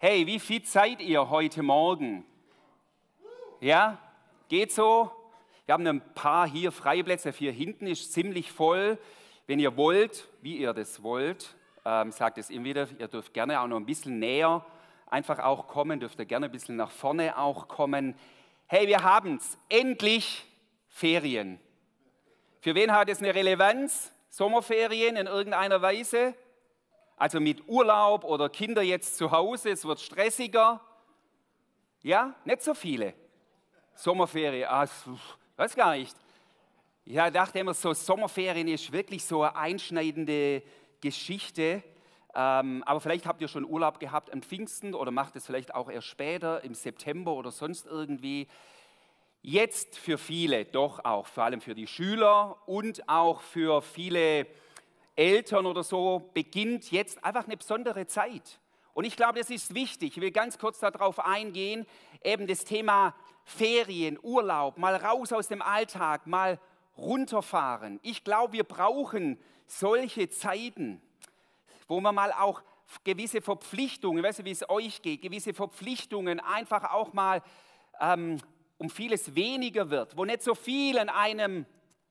Hey, wie fit seid ihr heute Morgen? Ja, geht so? Wir haben ein paar hier freie Plätze. Hier hinten ist ziemlich voll. Wenn ihr wollt, wie ihr das wollt, ähm, sagt es immer wieder, ihr dürft gerne auch noch ein bisschen näher einfach auch kommen, dürft ihr gerne ein bisschen nach vorne auch kommen. Hey, wir haben es. Endlich Ferien. Für wen hat es eine Relevanz? Sommerferien in irgendeiner Weise? Also mit Urlaub oder Kinder jetzt zu Hause, es wird stressiger. Ja, nicht so viele. Sommerferien, ah, weiß gar nicht. Ich dachte immer, so Sommerferien ist wirklich so eine einschneidende Geschichte. Ähm, aber vielleicht habt ihr schon Urlaub gehabt am Pfingsten oder macht es vielleicht auch erst später, im September oder sonst irgendwie. Jetzt für viele, doch auch, vor allem für die Schüler und auch für viele Eltern oder so, beginnt jetzt einfach eine besondere Zeit. Und ich glaube, das ist wichtig. Ich will ganz kurz darauf eingehen, eben das Thema Ferien, Urlaub, mal raus aus dem Alltag, mal runterfahren. Ich glaube, wir brauchen solche Zeiten, wo man mal auch gewisse Verpflichtungen, weißt du, wie es euch geht, gewisse Verpflichtungen einfach auch mal ähm, um vieles weniger wird, wo nicht so viel an einem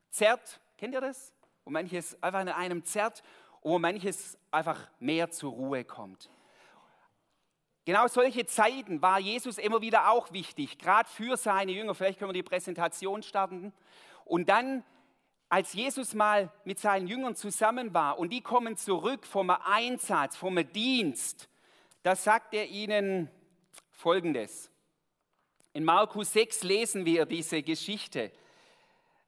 zerrt. Kennt ihr das? Wo manches einfach an einem zerrt und wo manches einfach mehr zur Ruhe kommt. Genau solche Zeiten war Jesus immer wieder auch wichtig, gerade für seine Jünger. Vielleicht können wir die Präsentation starten. Und dann, als Jesus mal mit seinen Jüngern zusammen war und die kommen zurück vom Einsatz, vom Dienst, da sagt er ihnen Folgendes. In Markus 6 lesen wir diese Geschichte.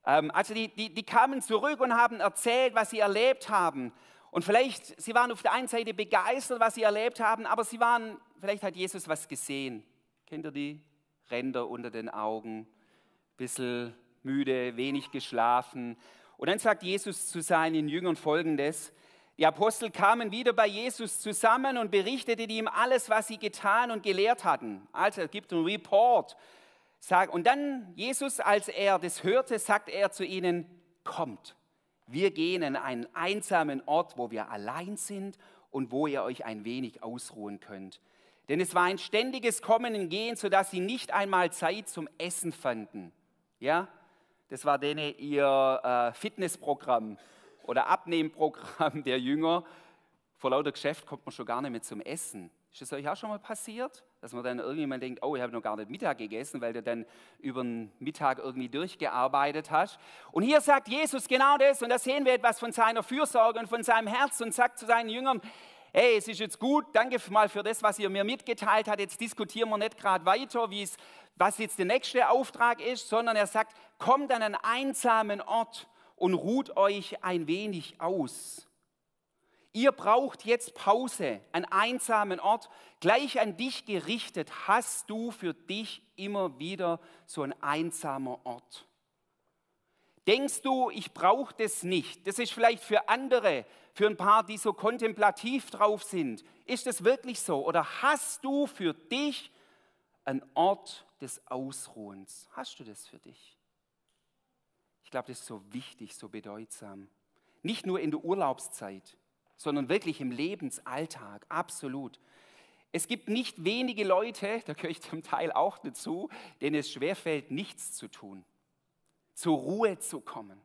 Ähm, also die, die, die kamen zurück und haben erzählt, was sie erlebt haben. Und vielleicht, sie waren auf der einen Seite begeistert, was sie erlebt haben, aber sie waren, vielleicht hat Jesus was gesehen. Kennt ihr die? Ränder unter den Augen, bisschen müde, wenig geschlafen. Und dann sagt Jesus zu seinen Jüngern folgendes, die Apostel kamen wieder bei Jesus zusammen und berichteten ihm alles, was sie getan und gelehrt hatten. Also es gibt einen Report. Und dann Jesus, als er das hörte, sagt er zu ihnen, kommt, wir gehen an einen einsamen Ort, wo wir allein sind und wo ihr euch ein wenig ausruhen könnt. Denn es war ein ständiges Kommen und Gehen, sodass sie nicht einmal Zeit zum Essen fanden. Ja, das war denen ihr äh, Fitnessprogramm oder Abnehmprogramm der Jünger. Vor lauter Geschäft kommt man schon gar nicht mehr zum Essen. Ist das euch auch schon mal passiert? Dass man dann irgendjemand denkt, oh, ich habe noch gar nicht Mittag gegessen, weil du dann über den Mittag irgendwie durchgearbeitet hast. Und hier sagt Jesus genau das, und da sehen wir etwas von seiner Fürsorge und von seinem Herz und sagt zu seinen Jüngern, hey, es ist jetzt gut, danke mal für das, was ihr mir mitgeteilt habt. Jetzt diskutieren wir nicht gerade weiter, wie es, was jetzt der nächste Auftrag ist, sondern er sagt, kommt an einen einsamen Ort und ruht euch ein wenig aus. Ihr braucht jetzt Pause, einen einsamen Ort, gleich an dich gerichtet. Hast du für dich immer wieder so ein einsamer Ort? Denkst du, ich brauche das nicht? Das ist vielleicht für andere, für ein paar, die so kontemplativ drauf sind. Ist das wirklich so? Oder hast du für dich einen Ort des Ausruhens? Hast du das für dich? Ich glaube, das ist so wichtig, so bedeutsam. Nicht nur in der Urlaubszeit, sondern wirklich im Lebensalltag, absolut. Es gibt nicht wenige Leute, da gehöre ich zum Teil auch dazu, denen es schwerfällt, nichts zu tun, zur Ruhe zu kommen.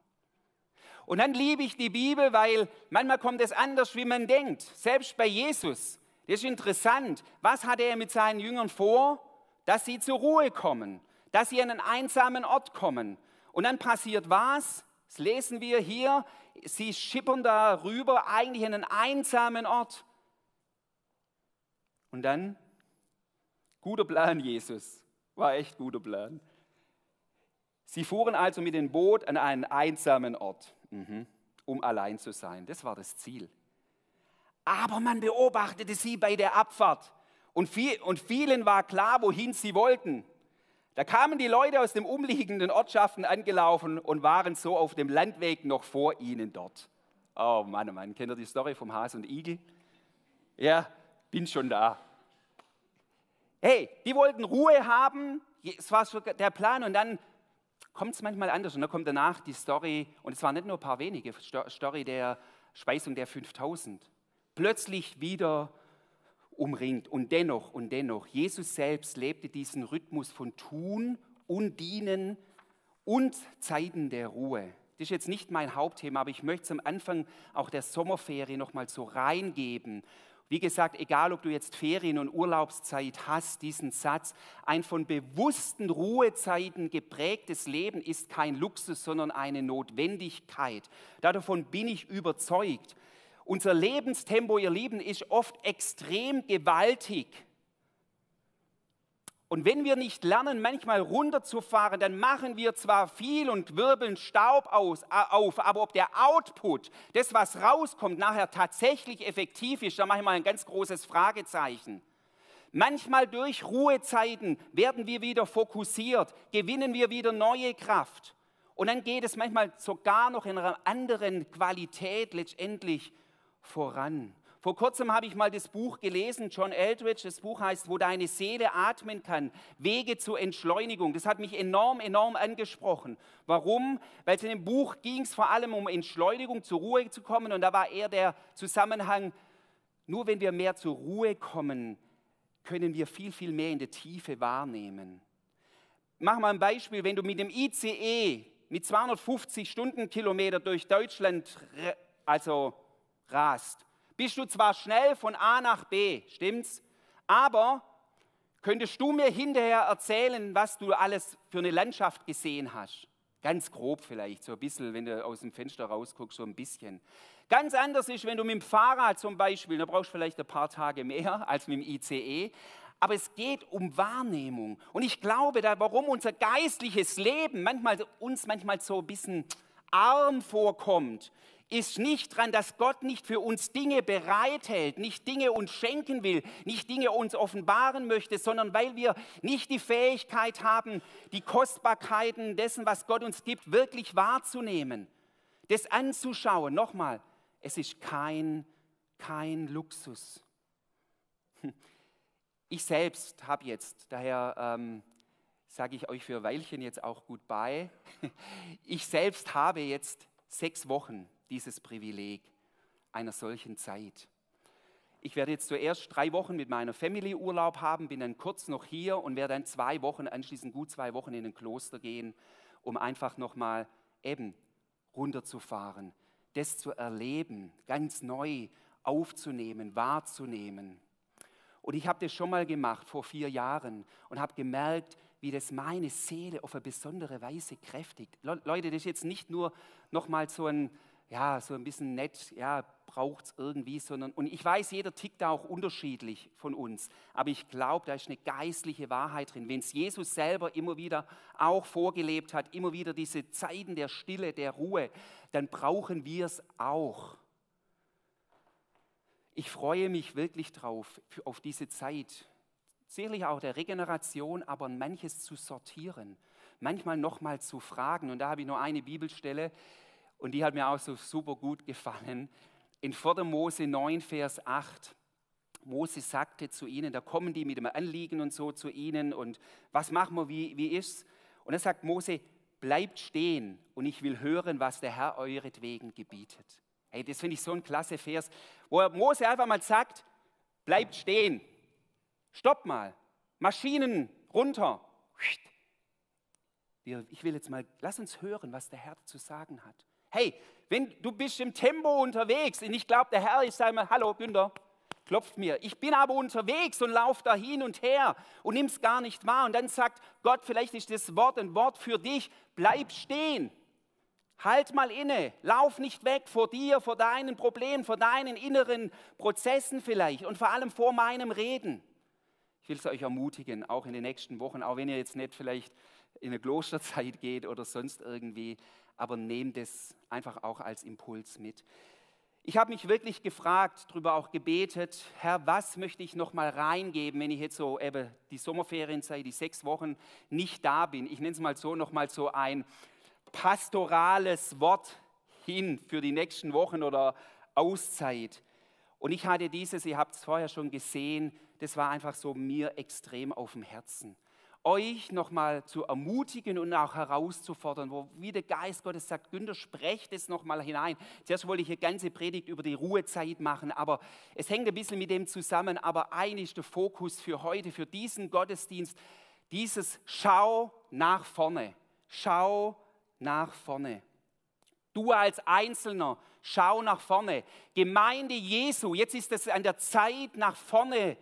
Und dann liebe ich die Bibel, weil manchmal kommt es anders, wie man denkt. Selbst bei Jesus, das ist interessant. Was hatte er mit seinen Jüngern vor? Dass sie zur Ruhe kommen, dass sie an einen einsamen Ort kommen, und dann passiert was? Das lesen wir hier. Sie schippern da rüber, eigentlich in einen einsamen Ort. Und dann, guter Plan, Jesus. War echt guter Plan. Sie fuhren also mit dem Boot an einen einsamen Ort, mhm, um allein zu sein. Das war das Ziel. Aber man beobachtete sie bei der Abfahrt und, viel, und vielen war klar, wohin sie wollten. Da kamen die Leute aus den umliegenden Ortschaften angelaufen und waren so auf dem Landweg noch vor ihnen dort. Oh Mann, oh Mann, kennt ihr die Story vom Hase und Igel? Ja, bin schon da. Hey, die wollten Ruhe haben, es war so der Plan und dann kommt es manchmal anders und dann kommt danach die Story, und es waren nicht nur ein paar wenige, Story der Speisung der 5000. Plötzlich wieder umringt. Und dennoch, und dennoch, Jesus selbst lebte diesen Rhythmus von Tun und Dienen und Zeiten der Ruhe. Das ist jetzt nicht mein Hauptthema, aber ich möchte zum Anfang auch der Sommerferie nochmal so reingeben. Wie gesagt, egal ob du jetzt Ferien- und Urlaubszeit hast, diesen Satz, ein von bewussten Ruhezeiten geprägtes Leben ist kein Luxus, sondern eine Notwendigkeit. Davon bin ich überzeugt. Unser Lebenstempo, ihr Lieben, ist oft extrem gewaltig. Und wenn wir nicht lernen, manchmal runterzufahren, dann machen wir zwar viel und wirbeln Staub aus, auf, aber ob der Output, das, was rauskommt, nachher tatsächlich effektiv ist, da mache ich mal ein ganz großes Fragezeichen. Manchmal durch Ruhezeiten werden wir wieder fokussiert, gewinnen wir wieder neue Kraft. Und dann geht es manchmal sogar noch in einer anderen Qualität letztendlich voran. Vor kurzem habe ich mal das Buch gelesen, John Eldridge, das Buch heißt, wo deine Seele atmen kann, Wege zur Entschleunigung. Das hat mich enorm, enorm angesprochen. Warum? Weil es in dem Buch ging es vor allem um Entschleunigung, zur Ruhe zu kommen und da war eher der Zusammenhang, nur wenn wir mehr zur Ruhe kommen, können wir viel, viel mehr in der Tiefe wahrnehmen. Mach mal ein Beispiel, wenn du mit dem ICE mit 250 Stundenkilometer durch Deutschland also rast, bist du zwar schnell von A nach B, stimmt's? Aber könntest du mir hinterher erzählen, was du alles für eine Landschaft gesehen hast? Ganz grob vielleicht, so ein bisschen, wenn du aus dem Fenster rausguckst, so ein bisschen. Ganz anders ist, wenn du mit dem Fahrrad zum Beispiel, da brauchst du vielleicht ein paar Tage mehr als mit dem ICE, aber es geht um Wahrnehmung. Und ich glaube, da, warum unser geistliches Leben manchmal, uns manchmal so ein bisschen arm vorkommt, ist nicht dran, dass Gott nicht für uns Dinge bereithält, nicht Dinge uns schenken will, nicht Dinge uns offenbaren möchte, sondern weil wir nicht die Fähigkeit haben, die Kostbarkeiten dessen, was Gott uns gibt, wirklich wahrzunehmen, das anzuschauen. Nochmal, es ist kein, kein Luxus. Ich selbst habe jetzt, daher ähm, sage ich euch für Weilchen jetzt auch gut bei, ich selbst habe jetzt sechs Wochen dieses Privileg einer solchen Zeit. Ich werde jetzt zuerst drei Wochen mit meiner Family Urlaub haben, bin dann kurz noch hier und werde dann zwei Wochen, anschließend gut zwei Wochen in ein Kloster gehen, um einfach nochmal eben runterzufahren, das zu erleben, ganz neu aufzunehmen, wahrzunehmen. Und ich habe das schon mal gemacht vor vier Jahren und habe gemerkt, wie das meine Seele auf eine besondere Weise kräftigt. Leute, das ist jetzt nicht nur nochmal so ein ja, so ein bisschen nett, ja, braucht es irgendwie, sondern, und ich weiß, jeder tickt da auch unterschiedlich von uns, aber ich glaube, da ist eine geistliche Wahrheit drin. Wenn es Jesus selber immer wieder auch vorgelebt hat, immer wieder diese Zeiten der Stille, der Ruhe, dann brauchen wir es auch. Ich freue mich wirklich drauf, auf diese Zeit, sicherlich auch der Regeneration, aber manches zu sortieren, manchmal nochmal zu fragen. Und da habe ich nur eine Bibelstelle, und die hat mir auch so super gut gefallen. In 4. Mose 9, Vers 8. Mose sagte zu ihnen, da kommen die mit dem Anliegen und so zu ihnen und was machen wir, wie, wie ist's? Und dann sagt Mose, bleibt stehen und ich will hören, was der Herr euretwegen gebietet. Hey, das finde ich so ein klasse Vers, wo Mose einfach mal sagt, bleibt stehen, stopp mal, Maschinen runter. Ich will jetzt mal, lass uns hören, was der Herr zu sagen hat. Hey, wenn du bist im Tempo unterwegs und ich glaube, der Herr, ich sage mal, hallo Günther, klopft mir. Ich bin aber unterwegs und laufe da hin und her und nimm es gar nicht wahr. Und dann sagt Gott, vielleicht ist das Wort ein Wort für dich, bleib stehen. Halt mal inne, lauf nicht weg vor dir, vor deinen Problemen, vor deinen inneren Prozessen vielleicht und vor allem vor meinem Reden. Ich will es euch ermutigen, auch in den nächsten Wochen, auch wenn ihr jetzt nicht vielleicht in eine Klosterzeit geht oder sonst irgendwie, aber nehmt es einfach auch als Impuls mit. Ich habe mich wirklich gefragt, darüber auch gebetet, Herr, was möchte ich noch mal reingeben, wenn ich jetzt so eben die Sommerferienzeit, die sechs Wochen nicht da bin. Ich nenne es mal so, noch mal so ein pastorales Wort hin für die nächsten Wochen oder Auszeit. Und ich hatte dieses, ihr habt es vorher schon gesehen, das war einfach so mir extrem auf dem Herzen. Euch nochmal zu ermutigen und auch herauszufordern, wo wie der Geist Gottes sagt, Günther, sprecht es nochmal hinein. Zuerst wollte ich eine ganze Predigt über die Ruhezeit machen, aber es hängt ein bisschen mit dem zusammen. Aber eigentlich ist der Fokus für heute, für diesen Gottesdienst, dieses Schau nach vorne. Schau nach vorne. Du als Einzelner, schau nach vorne. Gemeinde Jesu, jetzt ist es an der Zeit, nach vorne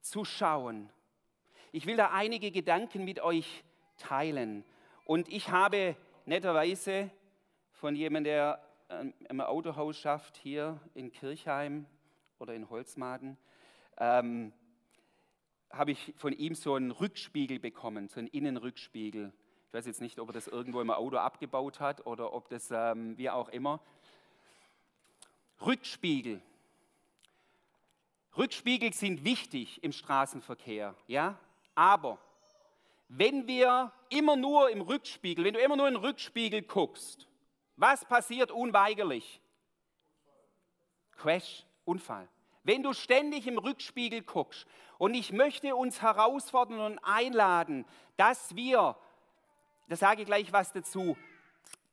zu schauen. Ich will da einige Gedanken mit euch teilen. Und ich habe netterweise von jemandem, der ähm, im Autohaus schafft, hier in Kirchheim oder in Holzmaden, ähm, habe ich von ihm so einen Rückspiegel bekommen, so einen Innenrückspiegel. Ich weiß jetzt nicht, ob er das irgendwo im Auto abgebaut hat oder ob das ähm, wie auch immer. Rückspiegel. Rückspiegel sind wichtig im Straßenverkehr, ja? Aber wenn wir immer nur im Rückspiegel, wenn du immer nur in den Rückspiegel guckst, was passiert unweigerlich? Crash, Unfall. Wenn du ständig im Rückspiegel guckst, und ich möchte uns herausfordern und einladen, dass wir, da sage ich gleich was dazu,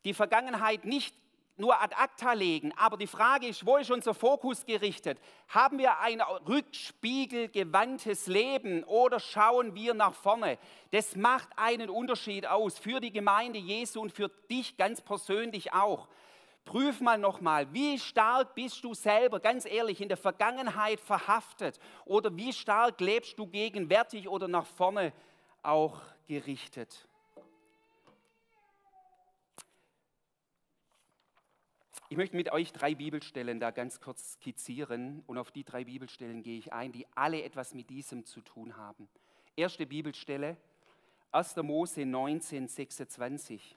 die Vergangenheit nicht nur ad acta legen. Aber die Frage ist, wo ist unser Fokus gerichtet? Haben wir ein rückspiegelgewandtes Leben oder schauen wir nach vorne? Das macht einen Unterschied aus für die Gemeinde Jesu und für dich ganz persönlich auch. Prüf mal nochmal, wie stark bist du selber, ganz ehrlich, in der Vergangenheit verhaftet oder wie stark lebst du gegenwärtig oder nach vorne auch gerichtet. Ich möchte mit euch drei Bibelstellen da ganz kurz skizzieren und auf die drei Bibelstellen gehe ich ein, die alle etwas mit diesem zu tun haben. Erste Bibelstelle, 1. Mose 19, 26.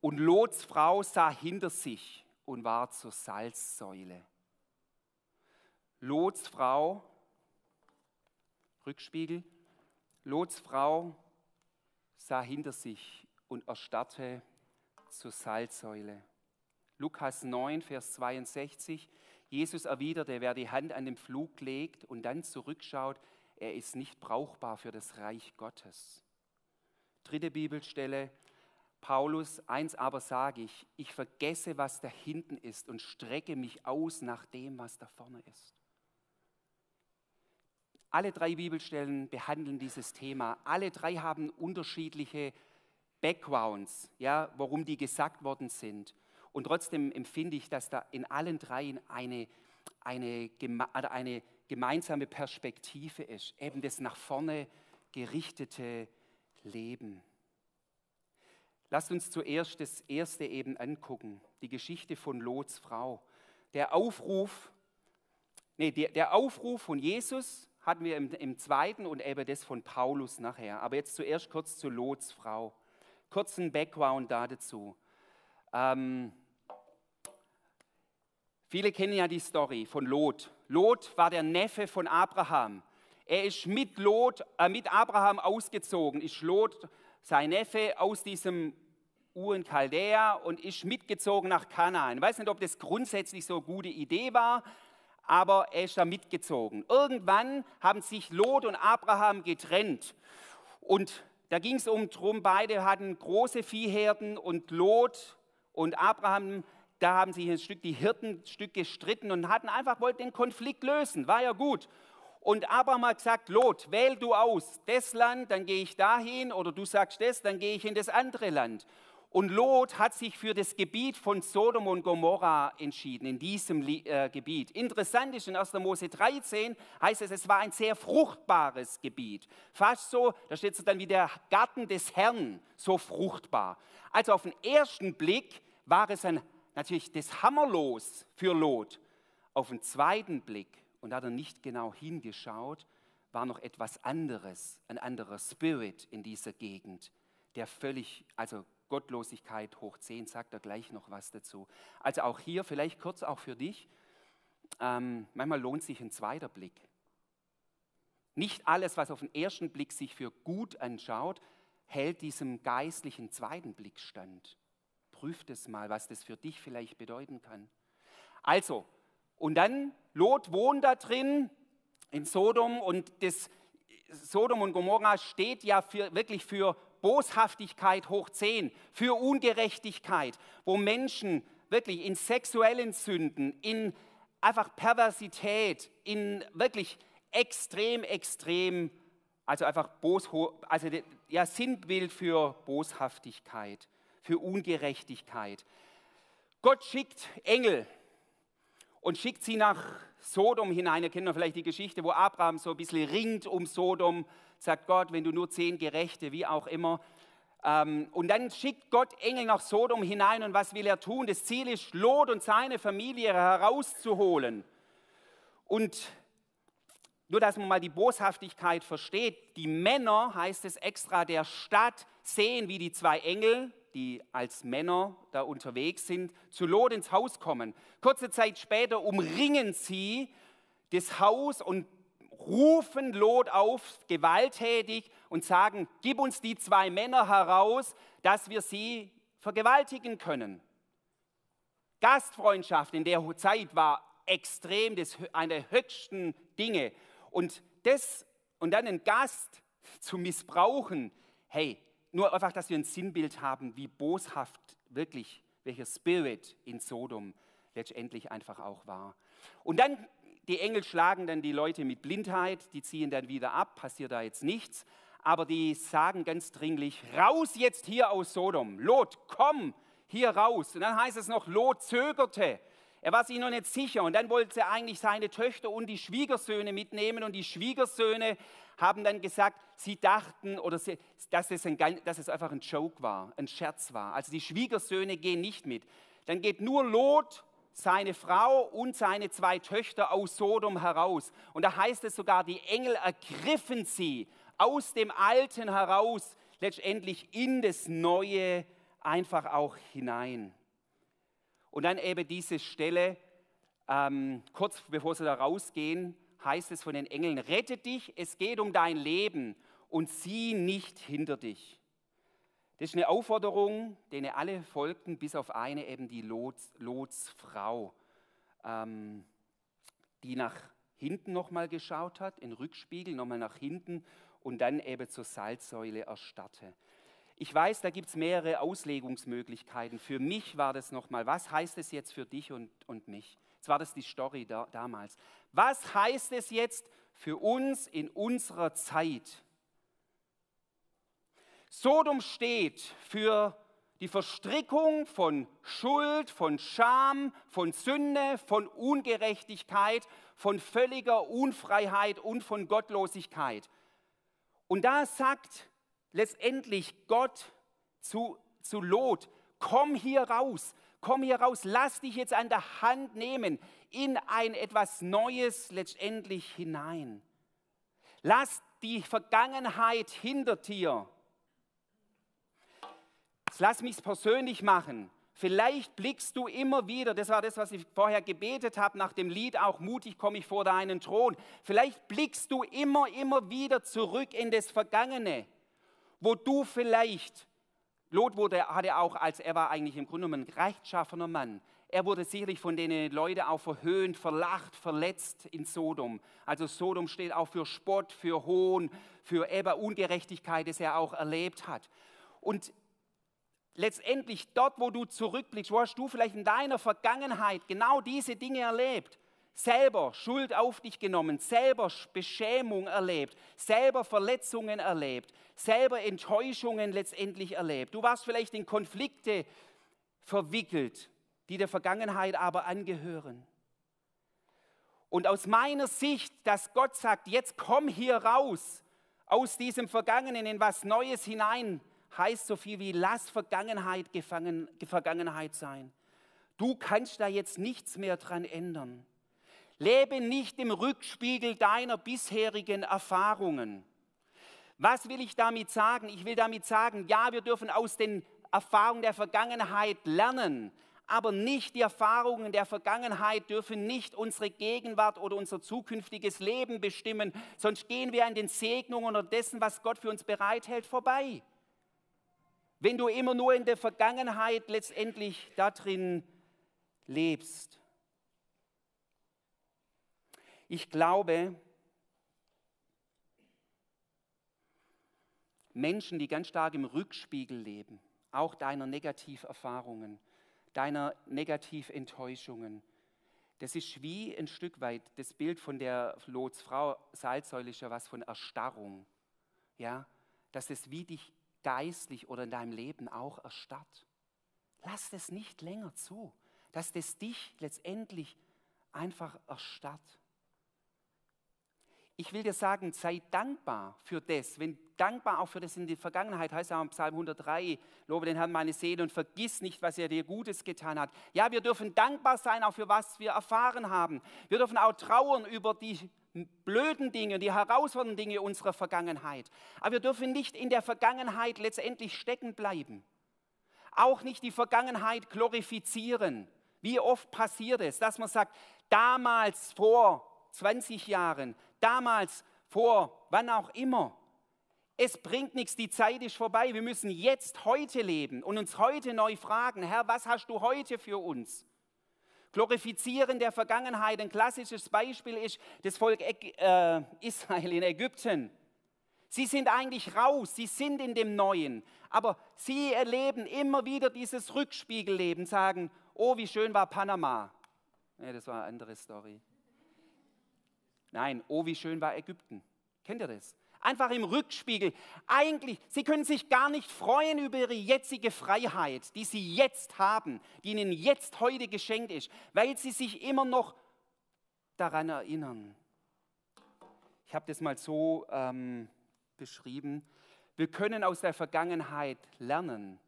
Und Lots Frau sah hinter sich und war zur Salzsäule. Lots Frau, Rückspiegel, Lots Frau sah hinter sich und erstarrte zur Salzsäule. Lukas 9, Vers 62. Jesus erwiderte, wer die Hand an den Flug legt und dann zurückschaut, er ist nicht brauchbar für das Reich Gottes. Dritte Bibelstelle, Paulus, eins aber sage ich, ich vergesse, was da hinten ist und strecke mich aus nach dem, was da vorne ist. Alle drei Bibelstellen behandeln dieses Thema. Alle drei haben unterschiedliche Backgrounds, ja, warum die gesagt worden sind. Und trotzdem empfinde ich, dass da in allen dreien eine, eine, eine gemeinsame Perspektive ist, eben das nach vorne gerichtete Leben. Lasst uns zuerst das erste eben angucken, die Geschichte von Lots Frau. Der Aufruf, nee, der, der Aufruf von Jesus hatten wir im, im zweiten und eben das von Paulus nachher. Aber jetzt zuerst kurz zu Lots Frau. Kurzen Background da dazu. Ähm, viele kennen ja die Story von Lot. Lot war der Neffe von Abraham. Er ist mit Lot, äh, mit Abraham ausgezogen, ist Lot, sein Neffe, aus diesem Ur in Chaldea und ist mitgezogen nach Kanaan. Ich weiß nicht, ob das grundsätzlich so eine gute Idee war, aber er ist da mitgezogen. Irgendwann haben sich Lot und Abraham getrennt und da ging es um drum, beide hatten große Viehherden und Lot und Abraham, da haben sich ein Stück die Hirten ein Stück gestritten und hatten einfach wollten den Konflikt lösen. War ja gut. Und Abraham hat gesagt, Lot, wähl du aus das Land, dann gehe ich dahin, oder du sagst das, dann gehe ich in das andere Land. Und Lot hat sich für das Gebiet von Sodom und Gomorra entschieden, in diesem äh, Gebiet. Interessant ist, in 1. Mose 13 heißt es, es war ein sehr fruchtbares Gebiet. Fast so, da steht es dann wie der Garten des Herrn, so fruchtbar. Also auf den ersten Blick war es ein, natürlich das Hammerlos für Lot. Auf den zweiten Blick, und da hat er nicht genau hingeschaut, war noch etwas anderes, ein anderer Spirit in dieser Gegend, der völlig, also Gottlosigkeit hoch 10, sagt er gleich noch was dazu. Also auch hier vielleicht kurz auch für dich, ähm, manchmal lohnt sich ein zweiter Blick. Nicht alles, was auf den ersten Blick sich für gut anschaut, hält diesem geistlichen zweiten Blick stand. Prüft es mal, was das für dich vielleicht bedeuten kann. Also, und dann, Lot wohnt da drin in Sodom und das Sodom und Gomorra steht ja für, wirklich für Boshaftigkeit hoch 10, für Ungerechtigkeit, wo Menschen wirklich in sexuellen Sünden, in einfach Perversität, in wirklich extrem, extrem, also einfach Bos, also ja, Sinnbild für Boshaftigkeit, für Ungerechtigkeit. Gott schickt Engel und schickt sie nach Sodom hinein. Ihr kennt noch vielleicht die Geschichte, wo Abraham so ein bisschen ringt um Sodom, sagt Gott, wenn du nur zehn Gerechte, wie auch immer. Ähm, und dann schickt Gott Engel nach Sodom hinein und was will er tun? Das Ziel ist, Lot und seine Familie herauszuholen. Und nur, dass man mal die Boshaftigkeit versteht, die Männer, heißt es extra, der Stadt sehen, wie die zwei Engel, die als Männer da unterwegs sind, zu Lot ins Haus kommen. Kurze Zeit später umringen sie das Haus und rufen Lot auf, gewalttätig, und sagen, gib uns die zwei Männer heraus, dass wir sie vergewaltigen können. Gastfreundschaft in der Zeit war extrem das, eine der höchsten Dinge. Und, das, und dann einen Gast zu missbrauchen, hey, nur einfach, dass wir ein Sinnbild haben, wie boshaft wirklich, welcher Spirit in Sodom letztendlich einfach auch war. Und dann, die Engel schlagen dann die Leute mit Blindheit, die ziehen dann wieder ab, passiert da jetzt nichts, aber die sagen ganz dringlich, raus jetzt hier aus Sodom, Lot, komm hier raus. Und dann heißt es noch, Lot zögerte, er war sich noch nicht sicher. Und dann wollte er eigentlich seine Töchter und die Schwiegersöhne mitnehmen. Und die Schwiegersöhne haben dann gesagt, sie dachten, oder sie, dass, es ein, dass es einfach ein Joke war, ein Scherz war. Also die Schwiegersöhne gehen nicht mit. Dann geht nur Lot, seine Frau und seine zwei Töchter aus Sodom heraus. Und da heißt es sogar, die Engel ergriffen sie aus dem Alten heraus, letztendlich in das Neue einfach auch hinein. Und dann eben diese Stelle, ähm, kurz bevor sie da rausgehen, heißt es von den Engeln, rette dich, es geht um dein Leben und sieh nicht hinter dich. Das ist eine Aufforderung, denen alle folgten, bis auf eine eben die Lots, Lots Frau, ähm, die nach hinten nochmal geschaut hat, in Rückspiegel nochmal nach hinten und dann eben zur Salzsäule erstarrte. Ich weiß, da gibt es mehrere Auslegungsmöglichkeiten. Für mich war das nochmal, was heißt es jetzt für dich und, und mich? Jetzt war das die Story da, damals. Was heißt es jetzt für uns in unserer Zeit? Sodom steht für die Verstrickung von Schuld, von Scham, von Sünde, von Ungerechtigkeit, von völliger Unfreiheit und von Gottlosigkeit. Und da sagt letztendlich Gott zu, zu Lot, komm hier raus, komm hier raus, lass dich jetzt an der Hand nehmen in ein etwas Neues letztendlich hinein. Lass die Vergangenheit hinter dir. Lass mich es persönlich machen. Vielleicht blickst du immer wieder, das war das, was ich vorher gebetet habe nach dem Lied, auch mutig komme ich vor deinen Thron. Vielleicht blickst du immer, immer wieder zurück in das Vergangene, wo du vielleicht, Lot wurde, hatte auch, als er war eigentlich im Grunde genommen ein rechtschaffener Mann. Er wurde sicherlich von den Leuten auch verhöhnt, verlacht, verletzt in Sodom. Also Sodom steht auch für Spott, für Hohn, für eben Ungerechtigkeit, das er auch erlebt hat. Und letztendlich dort, wo du zurückblickst, wo hast du vielleicht in deiner Vergangenheit genau diese Dinge erlebt? Selber Schuld auf dich genommen, selber Beschämung erlebt, selber Verletzungen erlebt, selber Enttäuschungen letztendlich erlebt. Du warst vielleicht in Konflikte verwickelt, die der Vergangenheit aber angehören. Und aus meiner Sicht, dass Gott sagt, jetzt komm hier raus aus diesem Vergangenen in was Neues hinein, heißt so viel wie lass Vergangenheit gefangen, Vergangenheit sein. Du kannst da jetzt nichts mehr dran ändern. Lebe nicht im Rückspiegel deiner bisherigen Erfahrungen. Was will ich damit sagen? Ich will damit sagen, ja, wir dürfen aus den Erfahrungen der Vergangenheit lernen, aber nicht die Erfahrungen der Vergangenheit dürfen nicht unsere Gegenwart oder unser zukünftiges Leben bestimmen, sonst gehen wir an den Segnungen oder dessen, was Gott für uns bereithält, vorbei wenn du immer nur in der Vergangenheit letztendlich darin lebst. Ich glaube, Menschen, die ganz stark im Rückspiegel leben, auch deiner Negativerfahrungen, deiner Negativenttäuschungen. Das ist wie ein Stück weit das Bild von der Lots Frau Salzsäule ist ja was von Erstarrung. Ja, dass es wie dich geistlich oder in deinem Leben auch erstarrt. Lass das nicht länger zu, dass das dich letztendlich einfach erstarrt. Ich will dir sagen, sei dankbar für das. Wenn dankbar auch für das in der Vergangenheit, heißt ja im Psalm 103, lobe den Herrn meine Seele und vergiss nicht, was er dir Gutes getan hat. Ja, wir dürfen dankbar sein auch für was wir erfahren haben. Wir dürfen auch trauern über die blöden Dinge, die herausfordernden Dinge unserer Vergangenheit. Aber wir dürfen nicht in der Vergangenheit letztendlich stecken bleiben. Auch nicht die Vergangenheit glorifizieren. Wie oft passiert es, dass man sagt, damals vor 20 Jahren, damals, vor wann auch immer. Es bringt nichts, die Zeit ist vorbei. Wir müssen jetzt heute leben und uns heute neu fragen, Herr, was hast du heute für uns? Glorifizieren der Vergangenheit, ein klassisches Beispiel ist das Volk äh, Israel in Ägypten. Sie sind eigentlich raus, sie sind in dem Neuen, aber sie erleben immer wieder dieses Rückspiegelleben, sagen, oh, wie schön war Panama. Nee, das war eine andere Story. Nein, oh, wie schön war Ägypten. Kennt ihr das? Einfach im Rückspiegel. Eigentlich, sie können sich gar nicht freuen über ihre jetzige Freiheit, die sie jetzt haben, die ihnen jetzt heute geschenkt ist, weil sie sich immer noch daran erinnern. Ich habe das mal so ähm, beschrieben. Wir können aus der Vergangenheit lernen,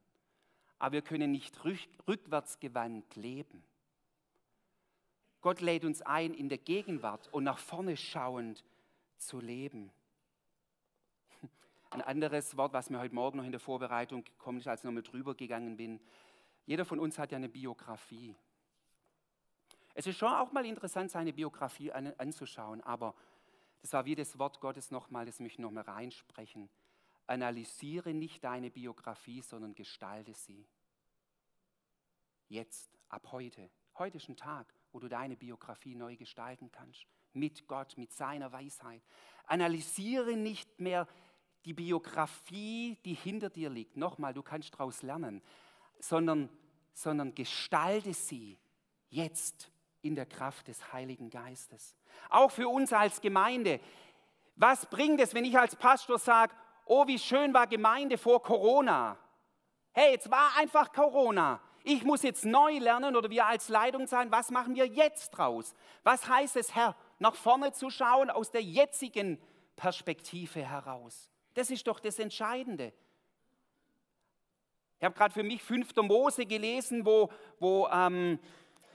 aber wir können nicht rückwärtsgewandt leben. Gott lädt uns ein, in der Gegenwart und nach vorne schauend zu leben. Ein anderes Wort, was mir heute Morgen noch in der Vorbereitung gekommen ist, als ich nochmal drüber gegangen bin. Jeder von uns hat ja eine Biografie. Es ist schon auch mal interessant, seine Biografie an, anzuschauen, aber das war wie das Wort Gottes nochmal, das mich nochmal reinsprechen. Analysiere nicht deine Biografie, sondern gestalte sie. Jetzt, ab heute. Heute ist ein Tag wo du deine Biografie neu gestalten kannst. Mit Gott, mit seiner Weisheit. Analysiere nicht mehr die Biografie, die hinter dir liegt. Nochmal, du kannst daraus lernen. Sondern, sondern gestalte sie jetzt in der Kraft des Heiligen Geistes. Auch für uns als Gemeinde. Was bringt es, wenn ich als Pastor sage, oh, wie schön war Gemeinde vor Corona? Hey, jetzt war einfach Corona. Ich muss jetzt neu lernen oder wir als Leitung sein, was machen wir jetzt draus? Was heißt es, Herr, nach vorne zu schauen aus der jetzigen Perspektive heraus? Das ist doch das Entscheidende. Ich habe gerade für mich 5. Mose gelesen, wo, wo ähm,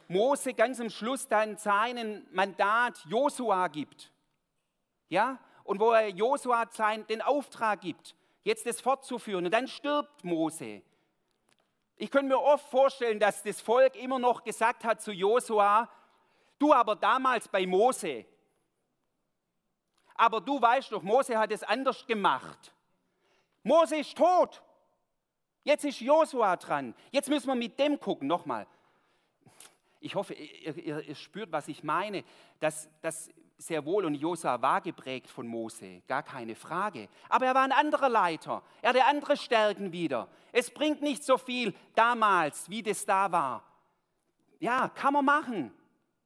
Mose ganz am Schluss dann seinen Mandat Josua gibt. Ja? Und wo er Josua den Auftrag gibt, jetzt das fortzuführen. Und dann stirbt Mose. Ich könnte mir oft vorstellen, dass das Volk immer noch gesagt hat zu Josua, du aber damals bei Mose. Aber du weißt doch, Mose hat es anders gemacht. Mose ist tot. Jetzt ist Josua dran. Jetzt müssen wir mit dem gucken. Nochmal. Ich hoffe, ihr, ihr, ihr spürt, was ich meine. Dass, dass sehr wohl und Josua war geprägt von Mose, gar keine Frage. Aber er war ein anderer Leiter. Er hatte andere Stärken wieder. Es bringt nicht so viel damals, wie das da war. Ja, kann man machen.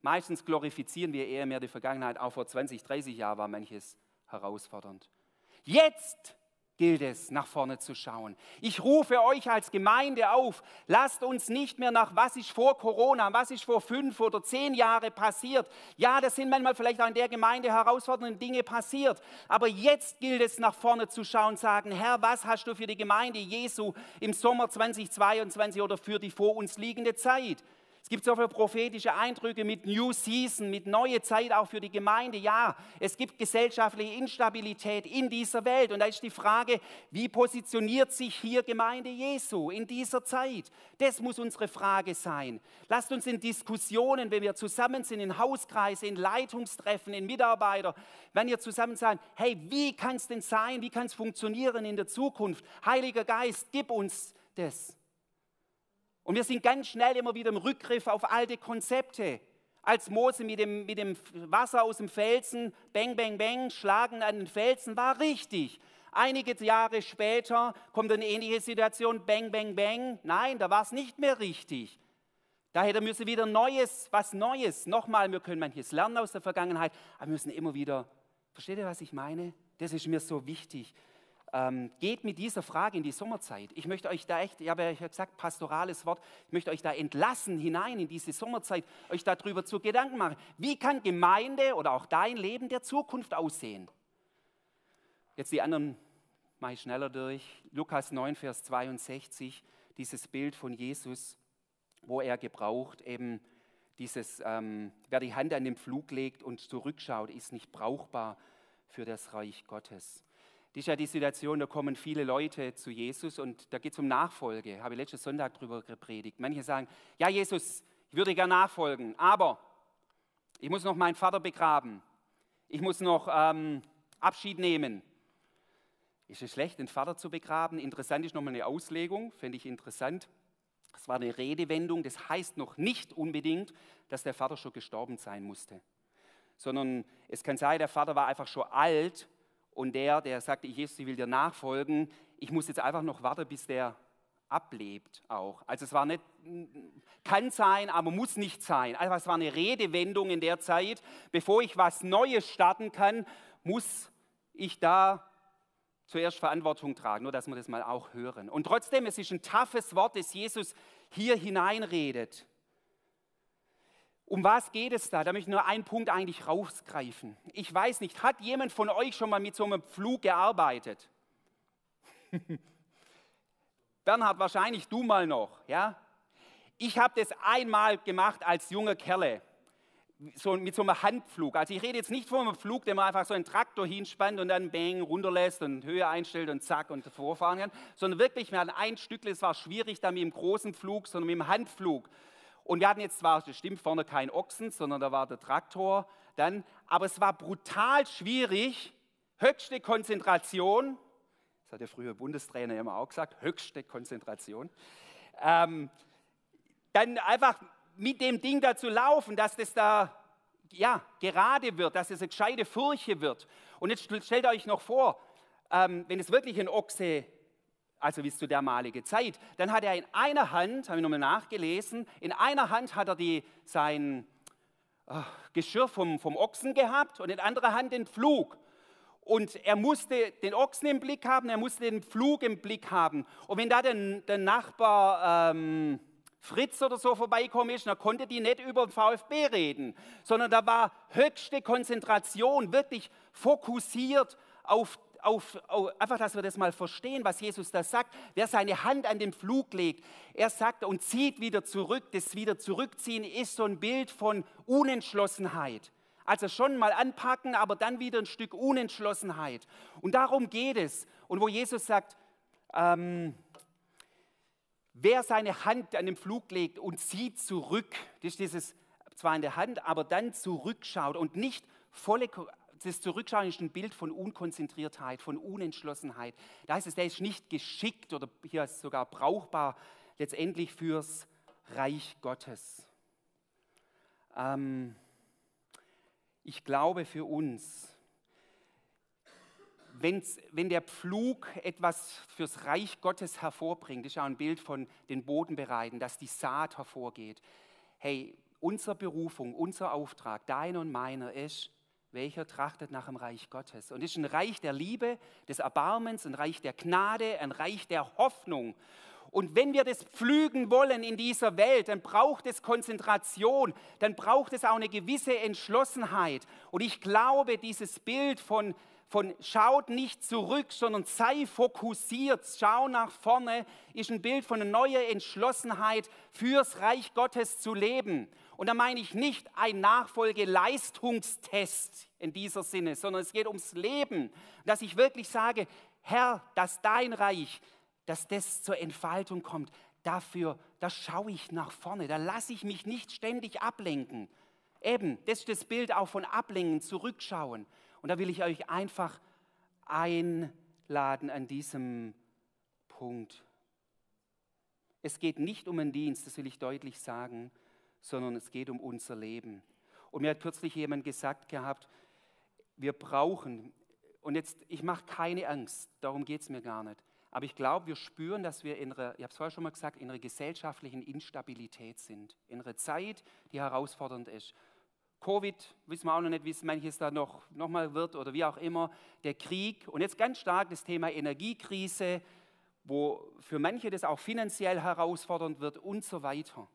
Meistens glorifizieren wir eher mehr die Vergangenheit. Auch vor 20, 30 Jahren war manches herausfordernd. Jetzt gilt es, nach vorne zu schauen. Ich rufe euch als Gemeinde auf, lasst uns nicht mehr nach, was ist vor Corona, was ist vor fünf oder zehn Jahren passiert. Ja, das sind manchmal vielleicht auch in der Gemeinde herausfordernde Dinge passiert, aber jetzt gilt es, nach vorne zu schauen sagen, Herr, was hast du für die Gemeinde Jesu im Sommer 2022 oder für die vor uns liegende Zeit? Gibt so viele prophetische Eindrücke mit New Season, mit neue Zeit auch für die Gemeinde. Ja, es gibt gesellschaftliche Instabilität in dieser Welt. Und da ist die Frage, wie positioniert sich hier Gemeinde Jesu in dieser Zeit? Das muss unsere Frage sein. Lasst uns in Diskussionen, wenn wir zusammen sind, in Hauskreisen, in Leitungstreffen, in Mitarbeiter, wenn wir zusammen sagen, hey, wie kann es denn sein, wie kann es funktionieren in der Zukunft? Heiliger Geist, gib uns das. Und wir sind ganz schnell immer wieder im Rückgriff auf alte Konzepte. als Mose mit dem, mit dem Wasser aus dem Felsen, bang, bang, bang, schlagen an den Felsen, war richtig. Einige Jahre später kommt eine ähnliche Situation, bang, bang, bang. Nein, da war es nicht mehr richtig. Da hätte müssen wieder Neues, was Neues. Nochmal, wir können manches lernen aus der Vergangenheit, aber wir müssen immer wieder, versteht ihr, was ich meine? Das ist mir so wichtig. Ähm, geht mit dieser Frage in die Sommerzeit. Ich möchte euch da echt, ich habe ja gesagt, pastorales Wort, ich möchte euch da entlassen hinein in diese Sommerzeit, euch darüber zu Gedanken machen. Wie kann Gemeinde oder auch dein Leben der Zukunft aussehen? Jetzt die anderen mache ich schneller durch. Lukas 9, Vers 62, dieses Bild von Jesus, wo er gebraucht eben dieses, ähm, wer die Hand an den Pflug legt und zurückschaut, ist nicht brauchbar für das Reich Gottes. Das ist ja die Situation, da kommen viele Leute zu Jesus und da geht es um Nachfolge. Habe ich letzten Sonntag darüber gepredigt. Manche sagen, ja Jesus, ich würde gerne nachfolgen, aber ich muss noch meinen Vater begraben. Ich muss noch ähm, Abschied nehmen. Ist es schlecht, den Vater zu begraben? Interessant ist nochmal eine Auslegung, fände ich interessant. Das war eine Redewendung, das heißt noch nicht unbedingt, dass der Vater schon gestorben sein musste, sondern es kann sein, der Vater war einfach schon alt und der, der sagte, Jesus, ich will dir nachfolgen, ich muss jetzt einfach noch warten, bis der ablebt auch. Also es war nicht, kann sein, aber muss nicht sein. Also es war eine Redewendung in der Zeit, bevor ich was Neues starten kann, muss ich da zuerst Verantwortung tragen, nur dass wir das mal auch hören. Und trotzdem, es ist ein toughes Wort, das Jesus hier hineinredet. Um was geht es da? Da möchte ich nur einen Punkt eigentlich rausgreifen. Ich weiß nicht, hat jemand von euch schon mal mit so einem Pflug gearbeitet? Bernhard, wahrscheinlich du mal noch, ja? Ich habe das einmal gemacht als junger Kerle, so, mit so einem Handpflug. Also ich rede jetzt nicht von einem Pflug, den man einfach so einen Traktor hinspannt und dann bang, runterlässt und Höhe einstellt und zack und vorfahren kann, sondern wirklich, wir hatten ein Stück, es war schwierig da mit dem großen Flug, sondern mit dem Handpflug. Und wir hatten jetzt zwar, das stimmt, vorne kein Ochsen, sondern da war der Traktor dann, aber es war brutal schwierig, höchste Konzentration, das hat der frühere Bundestrainer immer auch gesagt, höchste Konzentration, ähm, dann einfach mit dem Ding da zu laufen, dass das da ja, gerade wird, dass es eine gescheite Furche wird. Und jetzt stellt euch noch vor, ähm, wenn es wirklich ein Ochse also bis zu dermaligen Zeit. Dann hat er in einer Hand, habe ich nochmal nachgelesen, in einer Hand hat er die, sein oh, Geschirr vom, vom Ochsen gehabt und in anderer Hand den Pflug. Und er musste den Ochsen im Blick haben, er musste den Pflug im Blick haben. Und wenn da der, der Nachbar ähm, Fritz oder so vorbeikommen ist, dann konnte die nicht über den VfB reden, sondern da war höchste Konzentration, wirklich fokussiert auf auf, auf, einfach, dass wir das mal verstehen, was Jesus da sagt. Wer seine Hand an den Flug legt, er sagt und zieht wieder zurück. Das wieder zurückziehen ist so ein Bild von Unentschlossenheit. Also schon mal anpacken, aber dann wieder ein Stück Unentschlossenheit. Und darum geht es. Und wo Jesus sagt, ähm, wer seine Hand an den Flug legt und zieht zurück, das ist dieses zwar in der Hand, aber dann zurückschaut und nicht volle das Zurückschauen ist ein Bild von Unkonzentriertheit, von Unentschlossenheit. Da heißt es, der ist nicht geschickt oder hier ist sogar brauchbar letztendlich fürs Reich Gottes. Ähm, ich glaube für uns, wenn's, wenn der Pflug etwas fürs Reich Gottes hervorbringt, ist ja ein Bild von den Boden bereiten, dass die Saat hervorgeht. Hey, unsere Berufung, unser Auftrag, deiner und meiner ist, welcher trachtet nach dem Reich Gottes. Und es ist ein Reich der Liebe, des Erbarmens, ein Reich der Gnade, ein Reich der Hoffnung. Und wenn wir das pflügen wollen in dieser Welt, dann braucht es Konzentration, dann braucht es auch eine gewisse Entschlossenheit. Und ich glaube, dieses Bild von, von schaut nicht zurück, sondern sei fokussiert, schau nach vorne, ist ein Bild von einer neuen Entschlossenheit fürs Reich Gottes zu leben. Und da meine ich nicht ein Nachfolgeleistungstest in dieser Sinne, sondern es geht ums Leben. Dass ich wirklich sage, Herr, dass dein Reich, dass das zur Entfaltung kommt, dafür, da schaue ich nach vorne, da lasse ich mich nicht ständig ablenken. Eben, das ist das Bild auch von Ablenken, zurückschauen. Und da will ich euch einfach einladen an diesem Punkt. Es geht nicht um einen Dienst, das will ich deutlich sagen, sondern es geht um unser Leben. Und mir hat kürzlich jemand gesagt gehabt, wir brauchen, und jetzt, ich mache keine Angst, darum geht es mir gar nicht. Aber ich glaube, wir spüren, dass wir in einer, ich habe es vorher schon mal gesagt, in einer gesellschaftlichen Instabilität sind. In einer Zeit, die herausfordernd ist. Covid, wissen wir auch noch nicht, wie es manches da noch, noch mal wird oder wie auch immer. Der Krieg und jetzt ganz stark das Thema Energiekrise, wo für manche das auch finanziell herausfordernd wird und so weiter.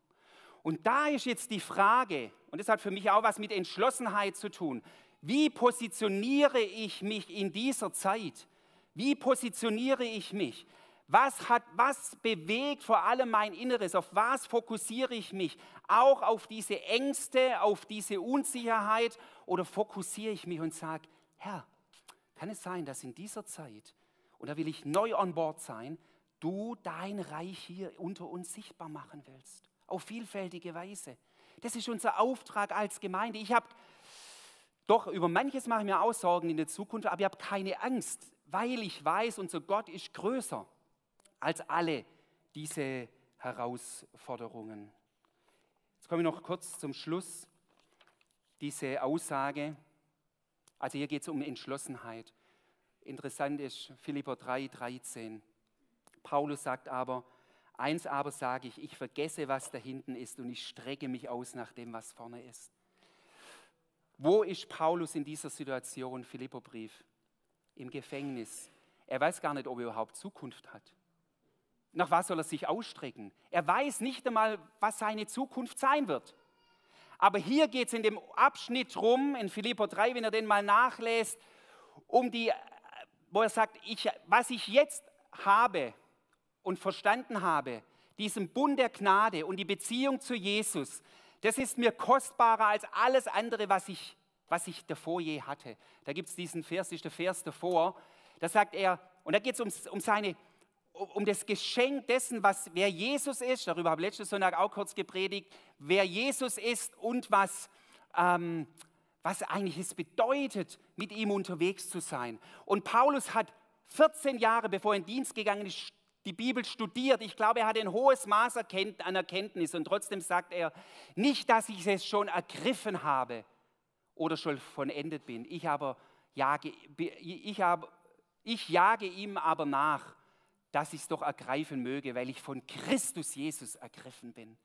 Und da ist jetzt die Frage, und das hat für mich auch was mit Entschlossenheit zu tun, wie positioniere ich mich in dieser Zeit? Wie positioniere ich mich? Was, hat, was bewegt vor allem mein Inneres? Auf was fokussiere ich mich? Auch auf diese Ängste, auf diese Unsicherheit? Oder fokussiere ich mich und sage, Herr, kann es sein, dass in dieser Zeit, und da will ich neu an Bord sein, du dein Reich hier unter uns sichtbar machen willst? Auf vielfältige Weise. Das ist unser Auftrag als Gemeinde. Ich habe doch über manches mache ich mir auch Sorgen in der Zukunft, aber ich habe keine Angst weil ich weiß, unser Gott ist größer als alle diese Herausforderungen. Jetzt komme ich noch kurz zum Schluss. Diese Aussage, also hier geht es um Entschlossenheit. Interessant ist Philipper 3, 13. Paulus sagt aber, eins aber sage ich, ich vergesse, was da hinten ist und ich strecke mich aus nach dem, was vorne ist. Wo ist Paulus in dieser Situation, Philipperbrief? im Gefängnis. Er weiß gar nicht, ob er überhaupt Zukunft hat. Nach was soll er sich ausstrecken? Er weiß nicht einmal, was seine Zukunft sein wird. Aber hier geht es in dem Abschnitt rum, in Philipper 3, wenn er den mal nachlässt, um die, wo er sagt, ich, was ich jetzt habe und verstanden habe, diesen Bund der Gnade und die Beziehung zu Jesus, das ist mir kostbarer als alles andere, was ich was ich davor je hatte. Da gibt es diesen Vers, ist der Vers davor, da sagt er, und da geht es um, um um das Geschenk dessen, was, wer Jesus ist, darüber habe ich letzten Sonntag auch kurz gepredigt, wer Jesus ist und was, ähm, was eigentlich es bedeutet, mit ihm unterwegs zu sein. Und Paulus hat 14 Jahre, bevor er in Dienst gegangen ist, die Bibel studiert. Ich glaube, er hat ein hohes Maß an Erkenntnis und trotzdem sagt er, nicht, dass ich es schon ergriffen habe, oder schon vollendet bin. Ich, aber jage, ich, habe, ich jage ihm aber nach, dass ich es doch ergreifen möge, weil ich von Christus Jesus ergriffen bin.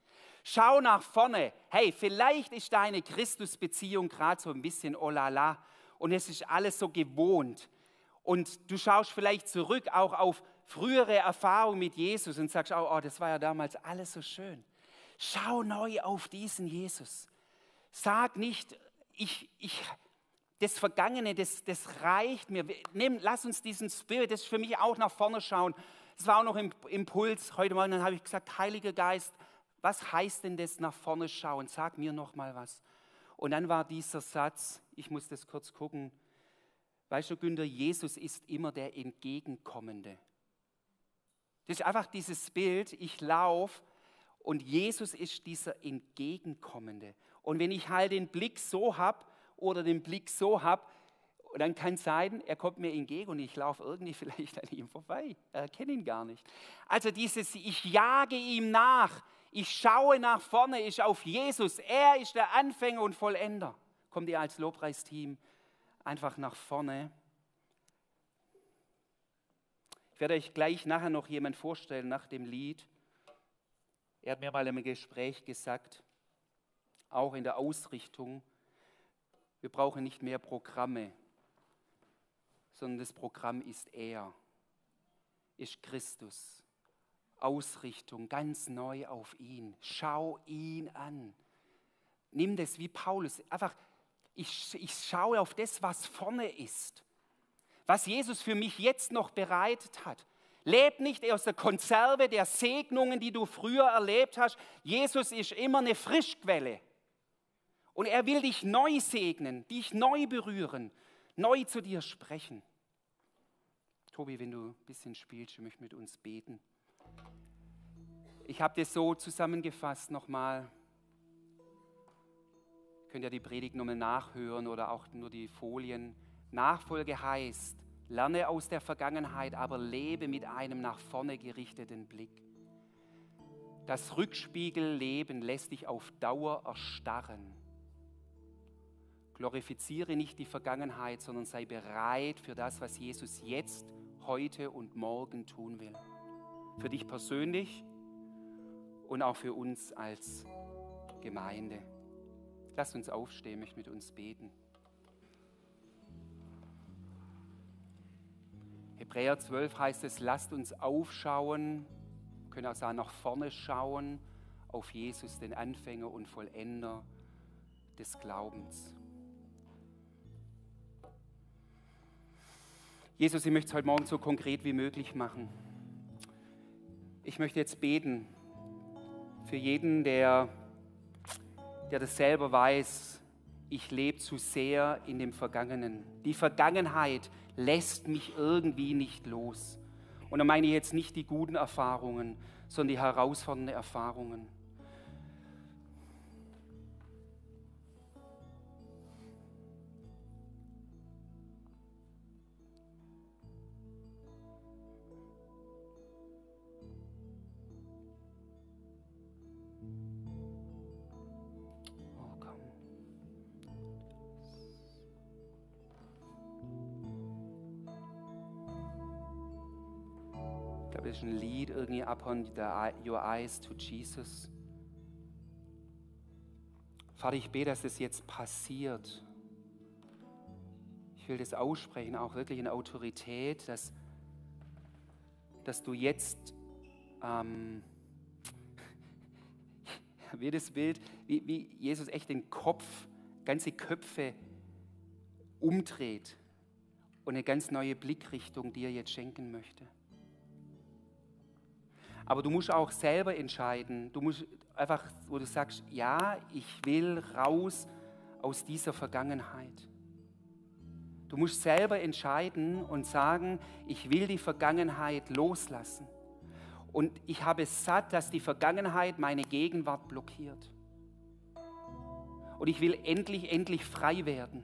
Schau nach vorne. Hey, vielleicht ist deine Christusbeziehung gerade so ein bisschen oh la la und es ist alles so gewohnt. Und du schaust vielleicht zurück auch auf frühere Erfahrungen mit Jesus und sagst, oh, oh, das war ja damals alles so schön. Schau neu auf diesen Jesus. Sag nicht, ich, ich, das Vergangene, das, das reicht mir. Nimm, lass uns diesen Spirit, das ist für mich auch nach vorne schauen. Das war auch noch im Impuls heute Morgen, dann habe ich gesagt, Heiliger Geist, was heißt denn das nach vorne schauen? Sag mir noch mal was. Und dann war dieser Satz, ich muss das kurz gucken. Weißt du, Günther, Jesus ist immer der Entgegenkommende. Das ist einfach dieses Bild, ich laufe und Jesus ist dieser Entgegenkommende. Und wenn ich halt den Blick so habe oder den Blick so habe, dann kann es sein, er kommt mir entgegen und ich laufe irgendwie vielleicht an ihm vorbei. Er kennt ihn gar nicht. Also dieses, ich jage ihm nach, ich schaue nach vorne, ist auf Jesus. Er ist der Anfänger und Vollender. Kommt ihr als Lobpreisteam einfach nach vorne. Ich werde euch gleich nachher noch jemand vorstellen nach dem Lied. Er hat mir mal im Gespräch gesagt, auch in der Ausrichtung. Wir brauchen nicht mehr Programme, sondern das Programm ist er, ist Christus. Ausrichtung ganz neu auf ihn. Schau ihn an. Nimm das wie Paulus. Einfach, ich, ich schaue auf das, was vorne ist. Was Jesus für mich jetzt noch bereitet hat. Leb nicht aus der Konserve der Segnungen, die du früher erlebt hast. Jesus ist immer eine Frischquelle. Und er will dich neu segnen, dich neu berühren, neu zu dir sprechen. Tobi, wenn du ein bisschen spielst, ich möchte mit uns beten. Ich habe das so zusammengefasst nochmal. Könnt ihr die Predigt nochmal nachhören oder auch nur die Folien. Nachfolge heißt, lerne aus der Vergangenheit, aber lebe mit einem nach vorne gerichteten Blick. Das Rückspiegelleben lässt dich auf Dauer erstarren. Glorifiziere nicht die Vergangenheit, sondern sei bereit für das, was Jesus jetzt, heute und morgen tun will. Für dich persönlich und auch für uns als Gemeinde. Lass uns aufstehen, ich mit uns beten. Hebräer 12 heißt es, lasst uns aufschauen, können auch sagen, nach vorne schauen auf Jesus, den Anfänger und Vollender des Glaubens. Jesus, ich möchte es heute Morgen so konkret wie möglich machen. Ich möchte jetzt beten für jeden, der, der das selber weiß. Ich lebe zu sehr in dem Vergangenen. Die Vergangenheit lässt mich irgendwie nicht los. Und da meine ich jetzt nicht die guten Erfahrungen, sondern die herausfordernden Erfahrungen. Ist ein Lied irgendwie upon the, your eyes to Jesus. Vater, ich bete, dass das jetzt passiert. Ich will das aussprechen, auch wirklich in Autorität, dass, dass du jetzt, ähm, wie das Bild, wie, wie Jesus echt den Kopf, ganze Köpfe umdreht und eine ganz neue Blickrichtung dir jetzt schenken möchte. Aber du musst auch selber entscheiden. Du musst einfach, wo du sagst, ja, ich will raus aus dieser Vergangenheit. Du musst selber entscheiden und sagen, ich will die Vergangenheit loslassen. Und ich habe es satt, dass die Vergangenheit meine Gegenwart blockiert. Und ich will endlich, endlich frei werden.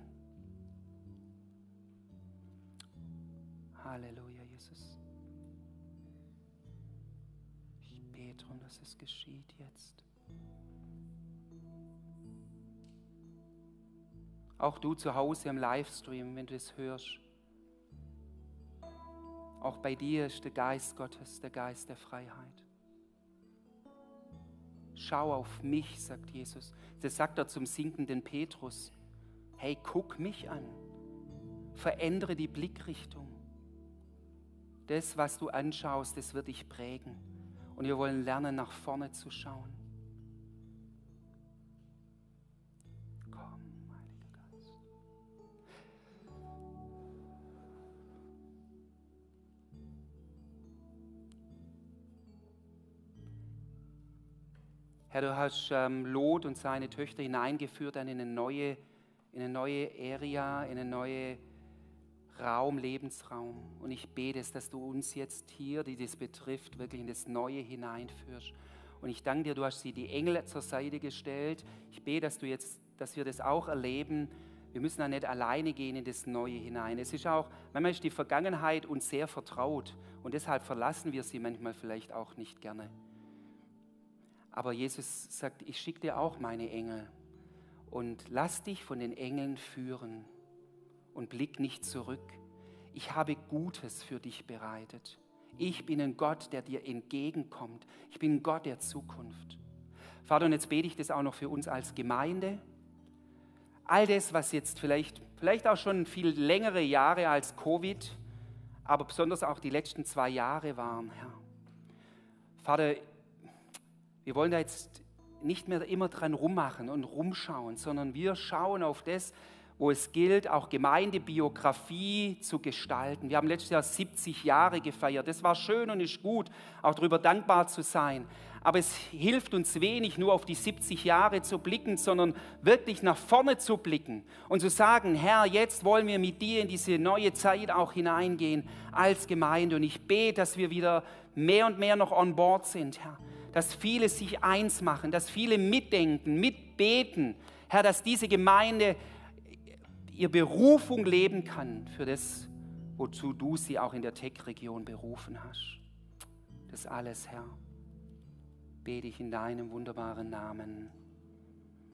Auch du zu Hause im Livestream, wenn du es hörst. Auch bei dir ist der Geist Gottes, der Geist der Freiheit. Schau auf mich, sagt Jesus. Das sagt er zum sinkenden Petrus. Hey, guck mich an. Verändere die Blickrichtung. Das, was du anschaust, das wird dich prägen. Und wir wollen lernen, nach vorne zu schauen. Herr, du hast ähm, Lot und seine Töchter hineingeführt in eine neue, in eine neue Area, in eine neue Raum, Lebensraum. Und ich bete es, dass du uns jetzt hier, die das betrifft, wirklich in das Neue hineinführst. Und ich danke dir, du hast sie die Engel zur Seite gestellt. Ich bete, dass du jetzt, dass wir das auch erleben. Wir müssen da nicht alleine gehen in das Neue hinein. Es ist auch, manchmal ist die Vergangenheit uns sehr vertraut und deshalb verlassen wir sie manchmal vielleicht auch nicht gerne. Aber Jesus sagt, ich schicke dir auch meine Engel und lass dich von den Engeln führen und blick nicht zurück. Ich habe Gutes für dich bereitet. Ich bin ein Gott, der dir entgegenkommt. Ich bin ein Gott der Zukunft. Vater, und jetzt bete ich das auch noch für uns als Gemeinde. All das, was jetzt vielleicht, vielleicht auch schon viel längere Jahre als Covid, aber besonders auch die letzten zwei Jahre waren, Herr. Vater, wir wollen da jetzt nicht mehr immer dran rummachen und rumschauen, sondern wir schauen auf das, wo es gilt, auch Gemeindebiografie zu gestalten. Wir haben letztes Jahr 70 Jahre gefeiert. Das war schön und ist gut, auch darüber dankbar zu sein. Aber es hilft uns wenig, nur auf die 70 Jahre zu blicken, sondern wirklich nach vorne zu blicken und zu sagen, Herr, jetzt wollen wir mit dir in diese neue Zeit auch hineingehen als Gemeinde. Und ich bete, dass wir wieder mehr und mehr noch on board sind, Herr. Dass viele sich eins machen, dass viele mitdenken, mitbeten. Herr, dass diese Gemeinde ihr Berufung leben kann für das, wozu du sie auch in der Tech-Region berufen hast. Das alles, Herr, bete ich in deinem wunderbaren Namen.